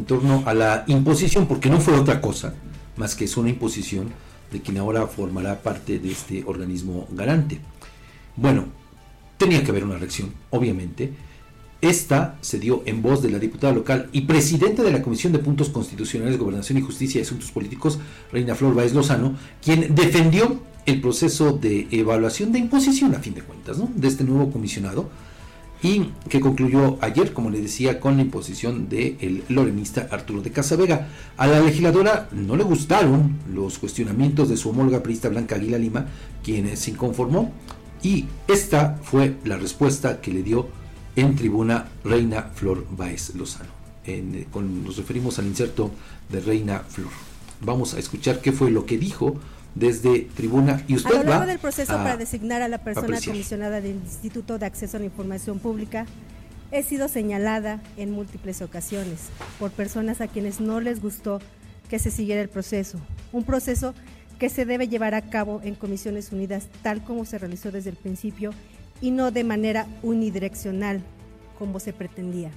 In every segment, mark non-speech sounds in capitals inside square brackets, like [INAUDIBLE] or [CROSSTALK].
en torno a la imposición, porque no fue otra cosa más que es una imposición de quien ahora formará parte de este organismo garante. Bueno, tenía que haber una reacción, obviamente. Esta se dio en voz de la diputada local y presidente de la Comisión de Puntos Constitucionales, Gobernación y Justicia y Asuntos Políticos, Reina Flor Báez Lozano, quien defendió el proceso de evaluación de imposición, a fin de cuentas, ¿no? de este nuevo comisionado, y que concluyó ayer, como le decía, con la imposición del el lorenista Arturo de Casavega. A la legisladora no le gustaron los cuestionamientos de su homóloga priista Blanca Aguila Lima, quien se inconformó, y esta fue la respuesta que le dio en tribuna Reina Flor Baez Lozano. En, con, nos referimos al inserto de Reina Flor. Vamos a escuchar qué fue lo que dijo desde tribuna y usted a lo largo va del proceso para designar a la persona apreciar. comisionada del Instituto de Acceso a la Información Pública he sido señalada en múltiples ocasiones por personas a quienes no les gustó que se siguiera el proceso, un proceso que se debe llevar a cabo en Comisiones Unidas tal como se realizó desde el principio y no de manera unidireccional como se pretendía.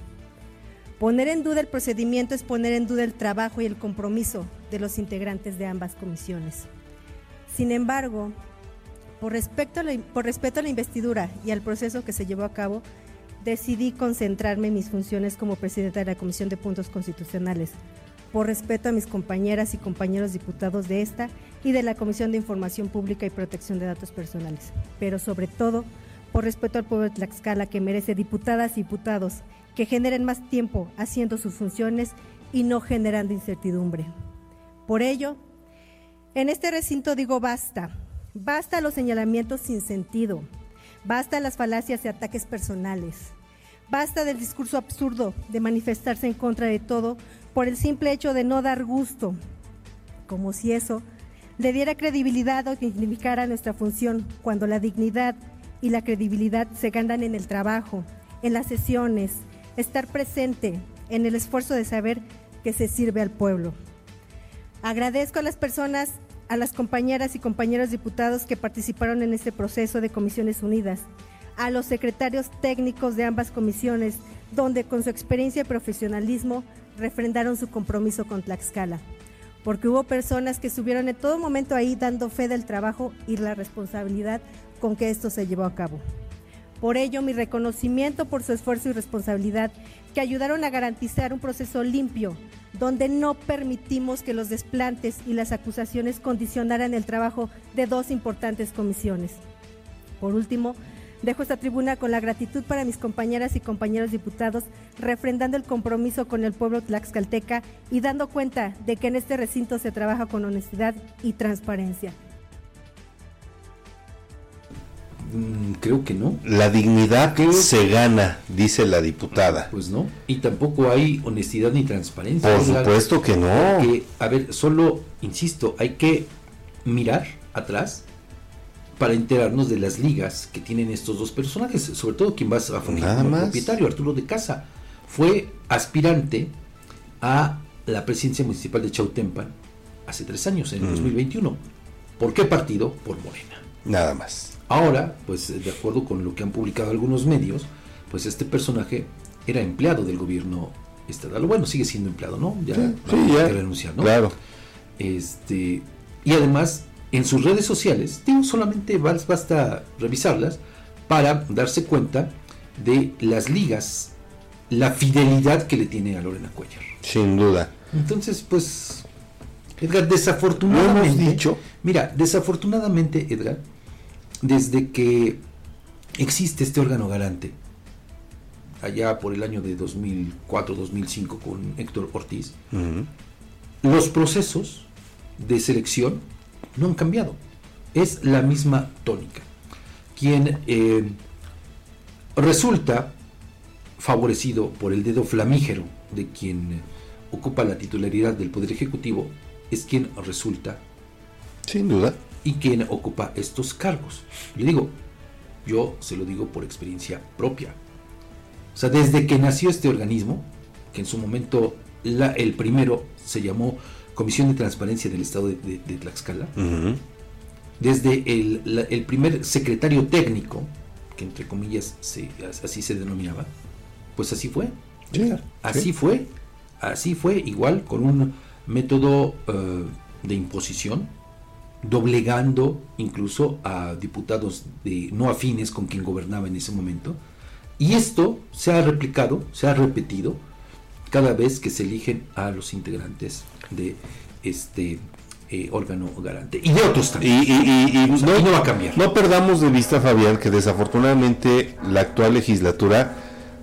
Poner en duda el procedimiento es poner en duda el trabajo y el compromiso de los integrantes de ambas comisiones. Sin embargo, por la, por respeto a la investidura y al proceso que se llevó a cabo, decidí concentrarme en mis funciones como presidenta de la Comisión de Puntos Constitucionales, por respeto a mis compañeras y compañeros diputados de esta y de la Comisión de Información Pública y Protección de Datos Personales, pero sobre todo por respeto al pueblo de Tlaxcala que merece diputadas y diputados que generen más tiempo haciendo sus funciones y no generando incertidumbre. Por ello, en este recinto digo basta, basta los señalamientos sin sentido, basta las falacias y ataques personales, basta del discurso absurdo de manifestarse en contra de todo por el simple hecho de no dar gusto, como si eso le diera credibilidad o dignificara nuestra función, cuando la dignidad y la credibilidad se ganan en el trabajo, en las sesiones, estar presente, en el esfuerzo de saber que se sirve al pueblo. Agradezco a las personas, a las compañeras y compañeros diputados que participaron en este proceso de Comisiones Unidas, a los secretarios técnicos de ambas comisiones, donde con su experiencia y profesionalismo refrendaron su compromiso con Tlaxcala, porque hubo personas que estuvieron en todo momento ahí dando fe del trabajo y la responsabilidad con que esto se llevó a cabo. Por ello, mi reconocimiento por su esfuerzo y responsabilidad que ayudaron a garantizar un proceso limpio, donde no permitimos que los desplantes y las acusaciones condicionaran el trabajo de dos importantes comisiones. Por último, dejo esta tribuna con la gratitud para mis compañeras y compañeros diputados, refrendando el compromiso con el pueblo tlaxcalteca y dando cuenta de que en este recinto se trabaja con honestidad y transparencia. Creo que no. La dignidad Creo- se gana, dice la diputada. Pues no. Y tampoco hay honestidad ni transparencia. Por supuesto que no. Que, a ver, solo, insisto, hay que mirar atrás para enterarnos de las ligas que tienen estos dos personajes, sobre todo quien va a fungir como propietario, Arturo de Casa. Fue aspirante a la presidencia municipal de Chautempan hace tres años, en el Mm. 2021. ¿Por qué partido? Por Morena. Nada más. Ahora, pues de acuerdo con lo que han publicado algunos medios, pues este personaje era empleado del gobierno estatal. Bueno, sigue siendo empleado, ¿no? Ya, Sí, ya. renunciar, ¿no? Claro. Este, y además, en sus redes sociales, digo, solamente bas- basta revisarlas para darse cuenta de las ligas, la fidelidad que le tiene a Lorena Cuellar. Sin duda. Entonces, pues, Edgar, Lo desafortunadamente, hemos dicho. mira, desafortunadamente, Edgar, desde que existe este órgano garante, allá por el año de 2004-2005 con Héctor Ortiz, los procesos de selección no han cambiado. Es la misma tónica. Quien eh, resulta favorecido por el dedo flamígero de quien ocupa la titularidad del Poder Ejecutivo es quien resulta Sin duda. Y quien ocupa estos cargos. Le digo, yo se lo digo por experiencia propia. O sea, desde que nació este organismo, que en su momento la- el primero se llamó Comisión de Transparencia del Estado de, de- de Tlaxcala, desde el, la- el primer secretario técnico, que entre comillas se- así se denominaba, pues así fue. Sí, Así sí. fue así fue, igual, con un método eh, de imposición, doblegando incluso a diputados de no afines con quien gobernaba en ese momento. Y esto se ha replicado, se ha repetido cada vez que se eligen a los integrantes de este eh, órgano garante. Y de otros también. Y, y- y- y O sea, no, no va a cambiar. no perdamos de vista, Fabián, que desafortunadamente la actual legislatura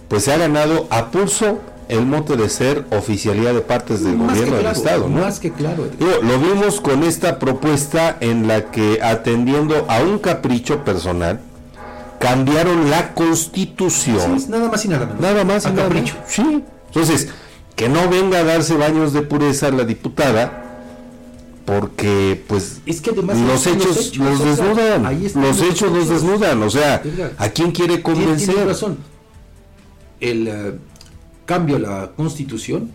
pues se ha ganado a pulso el mote de ser oficialía de partes del Más gobierno del Estado. ¿no? Más que claro. Digo, lo vimos con esta propuesta en la que atendiendo a un capricho personal, cambiaron la constitución. Sí, nada más y nada menos. Nada más. y A nada capricho. menos. Sí. Entonces, que no venga a darse baños de pureza la diputada, porque pues Es que además los hechos los desnudan. Los hechos los desnudan. O sea, ¿a quién quiere convencer? razón. El eh, cambio la constitución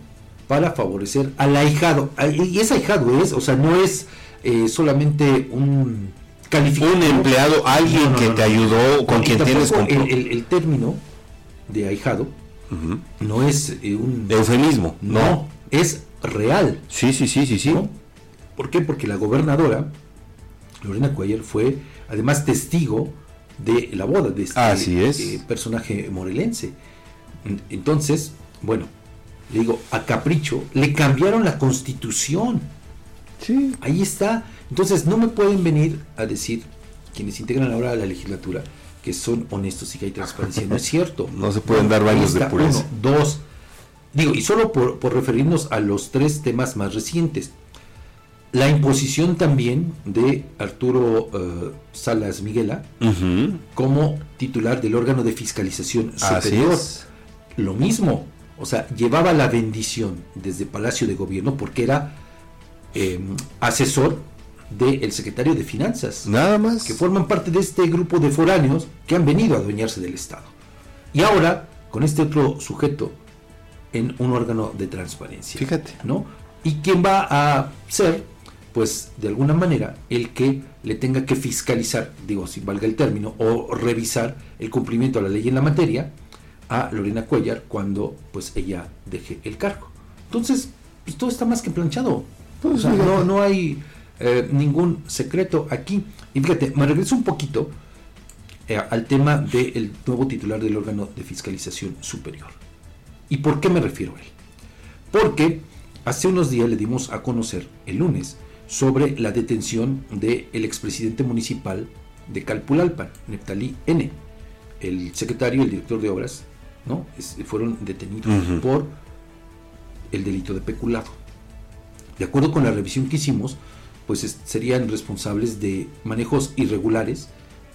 para favorecer al ahijado. Y es ahijado, es, o sea, no es eh, solamente un calificado. Un empleado, alguien No, no, que no, te ayudó, con quien tienes el, el- el término de ahijado no es eh, un. Eufemismo. no, es real. Sí, sí, sí, sí, sí. ¿Por qué? Porque la gobernadora, Lorena Cuellar, fue además testigo de la boda de este Así es. eh, personaje morelense. En- Entonces, bueno, le digo, a Capricho le cambiaron la constitución. Sí. Ahí está. Entonces, no me pueden venir a decir quienes integran ahora la legislatura que son honestos y que hay transparencia. No es [LAUGHS] cierto. No se pueden dar baños de pureza. Uno, dos. Digo, y solo por, por referirnos a los tres temas más recientes. La imposición también de Arturo eh, Salas Miguela como titular del órgano de fiscalización Así superior. es. Lo mismo, o sea, llevaba la bendición desde Palacio de Gobierno porque era eh, asesor del secretario de Finanzas, Nada más. que forman parte de este grupo de foráneos que han venido a adueñarse del Estado. Y ahora, con este otro sujeto en un órgano de transparencia. Fíjate. ¿no? Y quién va a ser, pues, de alguna manera, el que le tenga que fiscalizar, digo, si valga el término, o revisar el cumplimiento a la ley en la materia a Lorena Cuellar cuando, pues, ella deje el cargo. Entonces, pues, todo está más que planchado. Pues, o sea, fíjate. no, no hay eh, ningún secreto aquí. Y fíjate, me regreso un poquito eh, al tema del nuevo titular del órgano de fiscalización superior. ¿Y por qué me refiero a él? Porque hace unos días le dimos a conocer, el lunes, sobre la detención del expresidente municipal de Calpulalpan, Neptalí N. El secretario el director de obras ¿no? Es- fueron detenidos por el delito de peculado. De acuerdo con la revisión que hicimos, pues es- serían responsables de manejos irregulares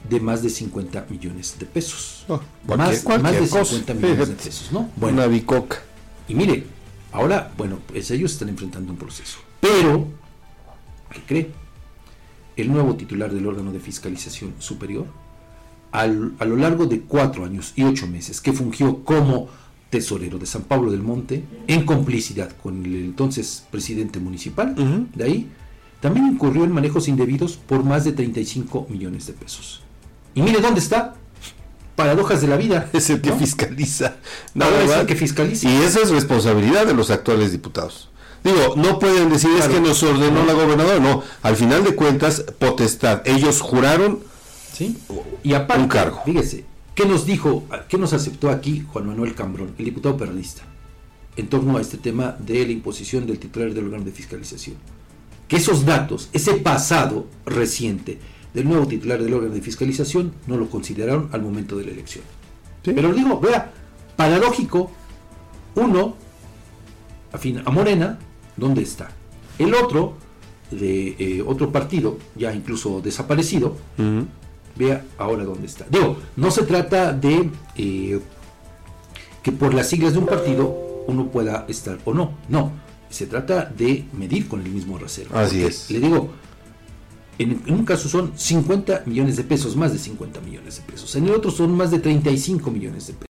de más de 50 millones de pesos. Oh, más, más de cosa. 50 millones de pesos, ¿no? Una bicoca. Y mire, ahora, bueno, pues ellos están enfrentando un proceso. Pero, ¿qué cree? El nuevo titular del órgano de fiscalización superior, al- a lo largo de cuatro años y ocho meses, que fungió como tesorero de San Pablo del Monte, en complicidad con el entonces presidente municipal, de ahí, también incurrió en manejos indebidos por más de 35 millones de pesos. Y mire dónde está. Paradojas de la vida. [LAUGHS] Es el que ¿no? fiscaliza. Ahora es el que fiscaliza. Y esa es responsabilidad de los actuales diputados. Digo, no pueden decir es que nos ordenó la gobernadora, no. Al final de cuentas, potestad. Ellos juraron ¿Sí? Y aparte, Un cargo. fíjese, ¿qué nos dijo, qué nos aceptó aquí Juan Manuel Cambrón, el diputado perredista, en torno a este tema de la imposición del titular del órgano de fiscalización? Que esos datos, ese pasado reciente del nuevo titular del órgano de fiscalización, no lo consideraron al momento de la elección. Sí. Pero digo, vea, paradójico, uno, afín a Morena, ¿dónde está? El otro, de eh, otro partido, ya incluso desaparecido, Ujú. Vea ahora dónde está. Digo, no se trata de eh, que por las siglas de un partido uno pueda estar o no, no, se trata de medir con el mismo rasero. Así es. Le digo, en, en un caso son 50 millones de pesos, más de 50 millones de pesos, en el otro son más de 35 millones de pesos.